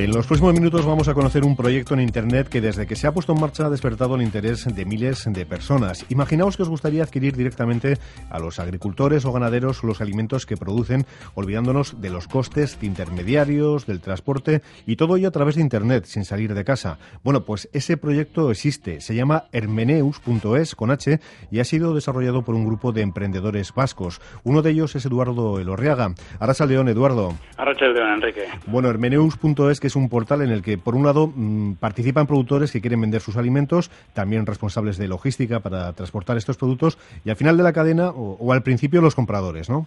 En los próximos minutos vamos a conocer un proyecto en Internet que desde que se ha puesto en marcha ha despertado el interés de miles de personas. Imaginaos que os gustaría adquirir directamente a los agricultores o ganaderos los alimentos que producen, olvidándonos de los costes de intermediarios, del transporte y todo ello a través de Internet, sin salir de casa. Bueno, pues ese proyecto existe, se llama hermeneus.es con H y ha sido desarrollado por un grupo de emprendedores vascos. Uno de ellos es Eduardo Elorriaga. Arracha León, Eduardo. Arracha León, Enrique. Bueno, hermeneus.es que es un portal en el que, por un lado, mmm, participan productores que quieren vender sus alimentos, también responsables de logística para transportar estos productos, y al final de la cadena, o, o al principio, los compradores, ¿no?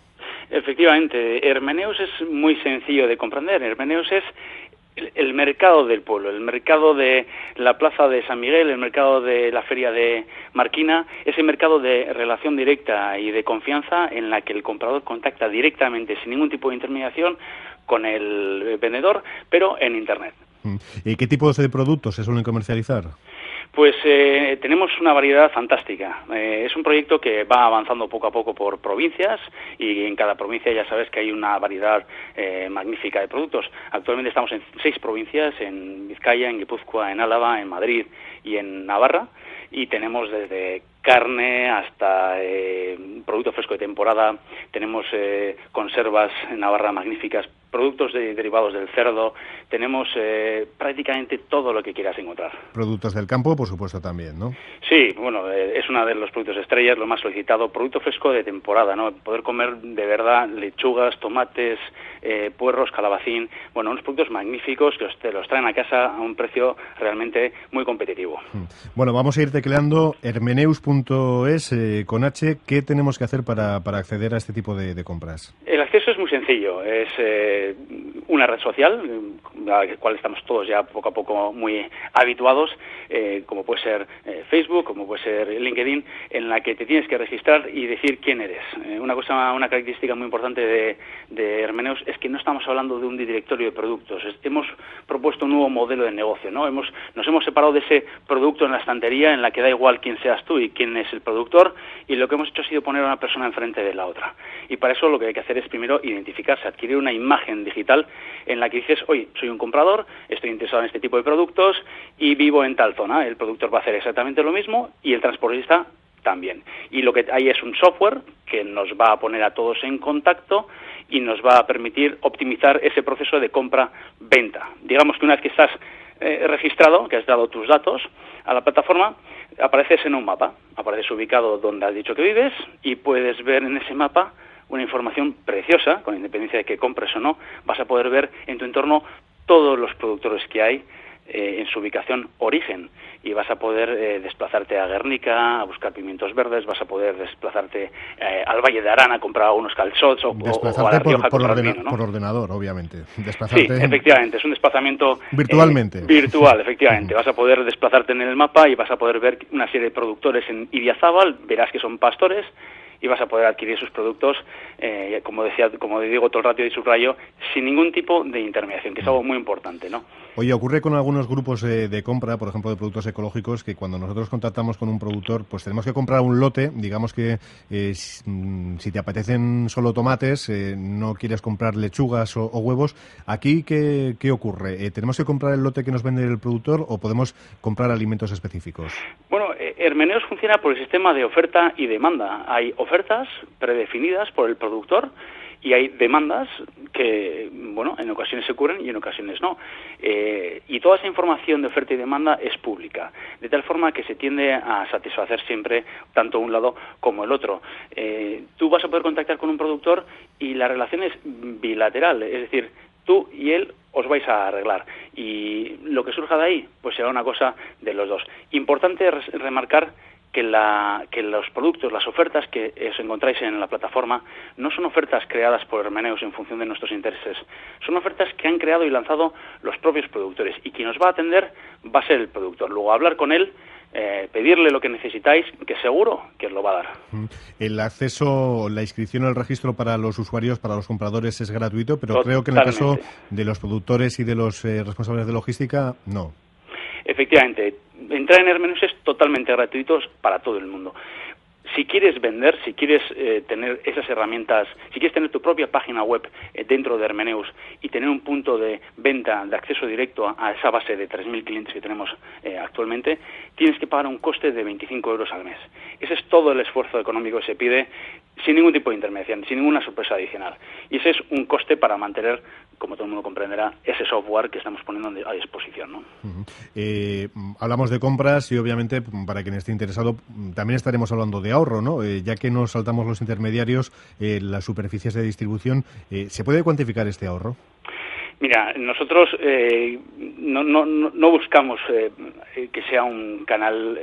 Efectivamente, Hermeneus es muy sencillo de comprender. Hermeneus es el, el, mercado del pueblo, el mercado de la plaza de San Miguel, el mercado de la feria de Marquina, ese mercado de relación directa y de confianza en la que el comprador contacta directamente, sin ningún tipo de intermediación, con el vendedor, pero en Internet. Mm. ¿Y qué tipos de productos se suelen comercializar? Pues eh, tenemos una variedad fantástica. Eh, es un proyecto que va avanzando poco a poco por provincias y en cada provincia ya sabes que hay una variedad eh, magnífica de productos. Actualmente estamos en seis provincias, en Vizcaya, en Guipúzcoa, en Álava, en Madrid y en Navarra y tenemos desde carne hasta eh, producto fresco de temporada, tenemos eh, conservas en Navarra magníficas, productos de, derivados del cerdo, tenemos eh, prácticamente todo lo que quieras encontrar. Productos del campo, por supuesto, también, ¿no? Sí, bueno, eh, es uno de los productos estrellas, lo más solicitado, producto fresco de temporada, ¿no? Poder comer de verdad lechugas, tomates, eh, puerros, calabacín, bueno, unos productos magníficos que te los traen a casa a un precio realmente muy competitivo. Hmm. Bueno, vamos a ir tecleando hermeneus.es eh, con H. ¿Qué tenemos que hacer para, para acceder a este tipo de, de, compras? El acceso es muy sencillo. Es una red social a la cual estamos todos ya poco a poco muy habituados, eh, como puede ser eh, Facebook, como puede ser LinkedIn, en la que te tienes que registrar y decir quién eres. Eh, una cosa, una característica muy importante de, de Hermeneus es que no estamos hablando de un directorio de productos. Hemos propuesto un nuevo modelo de negocio, ¿no? Hemos, nos hemos separado de ese producto en la estantería en la que da igual quién seas tú y quién es el productor y lo que hemos hecho ha sido poner a una persona enfrente de la otra. Y para eso lo que hay que hacer es primero identificarse, adquirir una imagen digital en la que dices, oye, soy un comprador, estoy interesado en este tipo de productos y vivo en tal zona. El productor va a hacer exactamente lo mismo y el transportista también. Y lo que hay es un software que nos va a poner a todos en contacto y nos va a permitir optimizar ese proceso de compra-venta. Digamos que una vez que estás eh, registrado, que has dado tus datos a la plataforma, apareces en un mapa, apareces ubicado donde has dicho que vives y puedes ver en ese mapa una información preciosa, con independencia de que compres o no, vas a poder ver en tu entorno todos los productores que hay eh, en su ubicación origen y vas a poder eh, desplazarte a Guernica a buscar pimientos verdes, vas a poder desplazarte eh, al Valle de Arana a comprar unos calzots o, desplazarte o a la Rioja por, por, ordena vino, ¿no? por, ordenador, obviamente. Desplazarte sí, efectivamente, es un desplazamiento virtualmente. virtual, efectivamente. vas a poder desplazarte en el mapa y vas a poder ver una serie de productores en Idiazábal, verás que son pastores y vas a poder adquirir sus productos, eh, como decía, como digo todo el rato y subrayo, sin ningún tipo de intermediación, que es algo muy importante, ¿no? Oye, ocurre con algunos grupos eh, de compra, por ejemplo, de productos ecológicos, que cuando nosotros contactamos con un productor, pues tenemos que comprar un lote, digamos que eh, si te apetecen solo tomates, eh, no quieres comprar lechugas o, o huevos, ¿aquí qué, qué ocurre? ¿Tenemos que comprar el lote que nos vende el productor o podemos comprar alimentos específicos? Bueno, Hermeneus funciona por el sistema de oferta y demanda. Hay ofertas predefinidas por el productor y hay demandas que, bueno, en ocasiones se cubren y en ocasiones no. Eh, y toda esa información de oferta y demanda es pública, de tal forma que se tiende a satisfacer siempre tanto un lado como el otro. Eh, tú vas a poder contactar con un productor y la relación es bilateral, es decir, tú y él os vais a arreglar. Y lo que surja de ahí, pues será una cosa de los dos. Importante remarcar que, la, que, los productos, las ofertas que os encontráis en la plataforma no son ofertas creadas por Hermeneus en función de nuestros intereses, son ofertas que han creado y lanzado los propios productores y quien nos va a atender va a ser el productor. Luego hablar con él, eh, pedirle lo que necesitáis, que seguro que os lo va a dar. El acceso, la inscripción al registro para los usuarios, para los compradores es gratuito, pero Totalmente. creo que en el caso de los productores y de los eh, responsables de logística, no. Efectivamente, entrar en Hermeneus es totalmente gratuito para todo el mundo. si quieres vender, si quieres eh, tener esas herramientas, si quieres tener tu propia página web eh, dentro de Hermeneus y tener un punto de venta, de acceso directo a, esa base de 3.000 clientes que tenemos eh, actualmente, tienes que pagar un coste de 25 euros al mes. Ese es todo el esfuerzo económico que se pide sin ningún tipo de intermediación, sin ninguna sorpresa adicional. Y ese es un coste para mantener, como todo el mundo comprenderá, ese software que estamos poniendo a disposición. ¿no? Eh, hablamos de compras y obviamente para quien esté interesado también estaremos hablando de ahorro, ¿no? Eh, ya que nos saltamos los intermediarios, eh, las superficies de distribución, ¿se puede cuantificar este ahorro? Mira, nosotros no, no, no, buscamos que sea un canal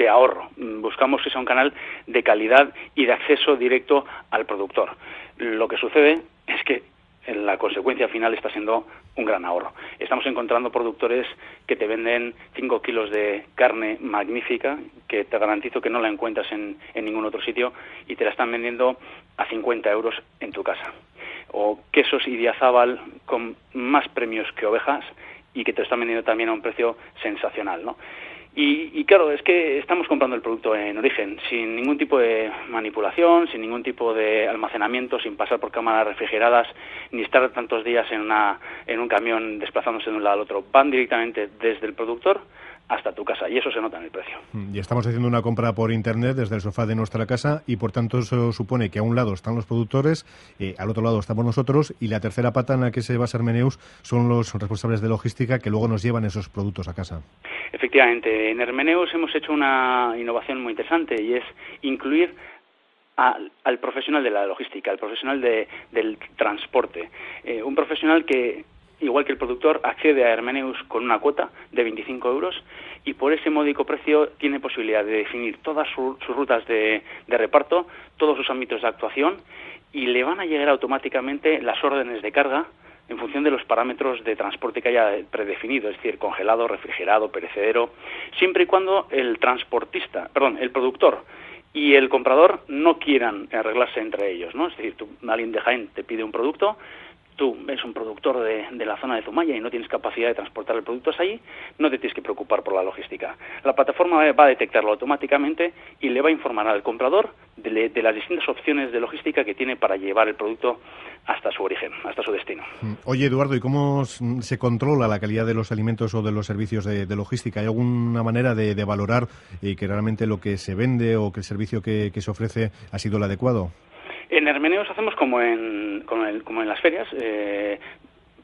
de ahorro. Buscamos que sea un canal de calidad y de acceso directo al productor. Lo que sucede es que la consecuencia final está siendo un gran ahorro. Estamos encontrando productores que te venden 5 kilos de carne magnífica, que te garantizo que no la encuentras en, en ningún otro sitio, y te la están vendiendo a 50 euros en tu casa. O quesos y diazábal con más premios que ovejas y que te están vendiendo también a un precio sensacional, ¿no? Y, claro, es que estamos comprando el producto en origen, sin ningún tipo de manipulación, sin ningún tipo de almacenamiento, sin pasar por cámaras refrigeradas, ni estar tantos días en, una, en un camión desplazándose de un lado al otro. Van directamente desde el productor hasta tu casa y eso se nota en el precio. Mm, y estamos haciendo una compra por internet desde el sofá de nuestra casa y por tanto eso supone que a un lado están los productores, eh, al otro lado estamos nosotros y la tercera pata en la que se basa Hermeneus son los responsables de logística que luego nos llevan esos productos a casa. Efectivamente, en Hermeneus hemos hecho una innovación muy interesante y es incluir al profesional de la logística, al profesional del transporte, eh, un profesional que igual que el productor, accede a Hermeneus con una cuota de 25 euros y por ese módico precio tiene posibilidad de definir todas sus rutas de, reparto, todos sus ámbitos de actuación y le van a llegar automáticamente las órdenes de carga en función de los parámetros de transporte que haya predefinido, es decir, congelado, refrigerado, perecedero, siempre y cuando el transportista, perdón, el productor y el comprador no quieran arreglarse entre ellos, ¿no? Es decir, tú, alguien de Jaén te pide un producto, tú eres un productor de, la zona de Zumaya y no tienes capacidad de transportar el producto hasta allí, no te tienes que preocupar por la logística. La plataforma va a detectarlo automáticamente y le va a informar al comprador de, las distintas opciones de logística que tiene para llevar el producto hasta su origen, hasta su destino. Mm. Oye, Eduardo, ¿y cómo se controla la calidad de los alimentos o de los servicios de, logística? ¿Hay alguna manera de, valorar eh, que realmente lo que se vende o que el servicio que se ofrece ha sido el adecuado? En Hermeneos hacemos como en, como en, las ferias. Eh,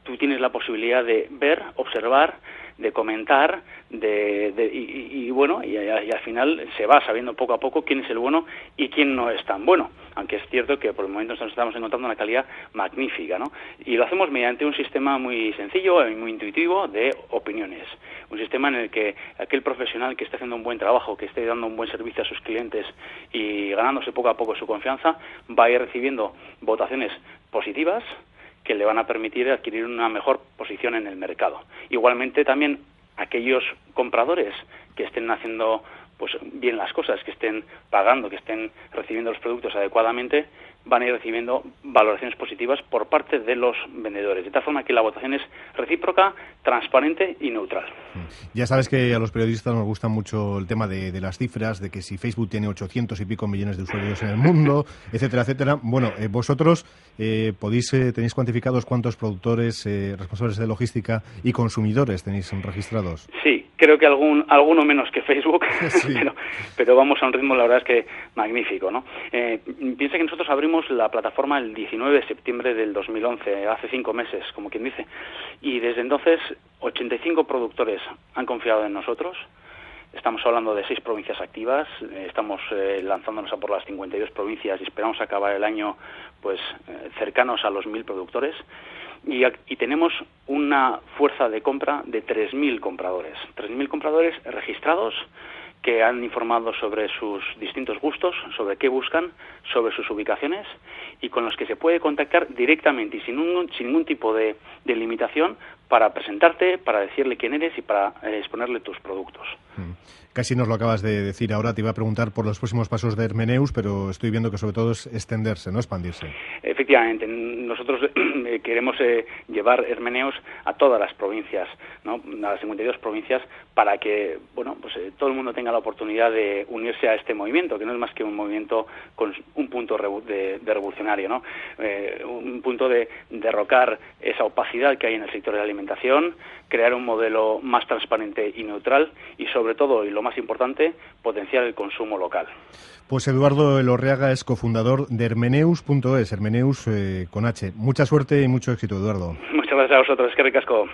tú tienes la posibilidad de ver, observar, de comentar, de, y, bueno, y, al final se va sabiendo poco a poco quién es el bueno y quién no es tan bueno, aunque es cierto que por el momento nos estamos encontrando una calidad magnífica, ¿no? Y lo hacemos mediante un sistema muy sencillo y muy intuitivo de opiniones, un sistema en el que aquel profesional que esté haciendo un buen trabajo, que esté dando un buen servicio a sus clientes y ganándose poco a poco su confianza, va a ir recibiendo votaciones positivas, que le van a permitir adquirir una mejor posición en el mercado. Igualmente también aquellos compradores que estén haciendo pues bien las cosas, que estén pagando, que estén recibiendo los productos adecuadamente, van a ir recibiendo valoraciones positivas por parte de los vendedores. De tal forma que la votación es recíproca, transparente y neutral. Ya sabes que a los periodistas nos gusta mucho el tema de, las cifras, de que si Facebook tiene 800 y pico millones de usuarios en el mundo, etcétera, etcétera. Bueno, eh, vosotros eh, podéis eh, tenéis cuantificados cuántos productores, responsables de logística y consumidores tenéis registrados. Sí, creo que algún, alguno menos que Facebook, pero, vamos a un ritmo, la verdad es que magnífico. ¿no? Eh, piensa que nosotros abrimos la plataforma el 19 de septiembre del 2011, hace cinco meses, como quien dice, y desde entonces 85 productores han confiado en nosotros. Estamos hablando de seis provincias activas, eh, estamos eh, lanzándonos a por las 52 provincias y esperamos acabar el año pues cercanos a los mil productores y, tenemos una fuerza de compra de 3.000 compradores. 3.000 compradores registrados que han informado sobre sus distintos gustos, sobre qué buscan, sobre sus ubicaciones y con los que se puede contactar directamente y sin, ningún tipo de, limitación para presentarte, para decirle quién eres y para eh, exponerle tus productos. Mm. Casi nos lo acabas de decir ahora, te iba a preguntar por los próximos pasos de Hermeneus, pero estoy viendo que sobre todo es extenderse, no expandirse. Efectivamente, nosotros eh, queremos eh, llevar Hermeneus a todas las provincias, a las 52 provincias, para que bueno, pues, eh, todo el mundo tenga la oportunidad de unirse a este movimiento, que no es más que un movimiento con un punto de, revolucionario, ¿no? un punto de derrocar esa opacidad que hay en el sector de la alimentación, crear un modelo más transparente y neutral y sobre todo, y lo más importante, potenciar el consumo local. Pues Eduardo Elorreaga es cofundador de Hermeneus.es, Hermeneus eh, con H. Mucha suerte y mucho éxito, Eduardo. Muchas gracias a vosotros, que ricasco.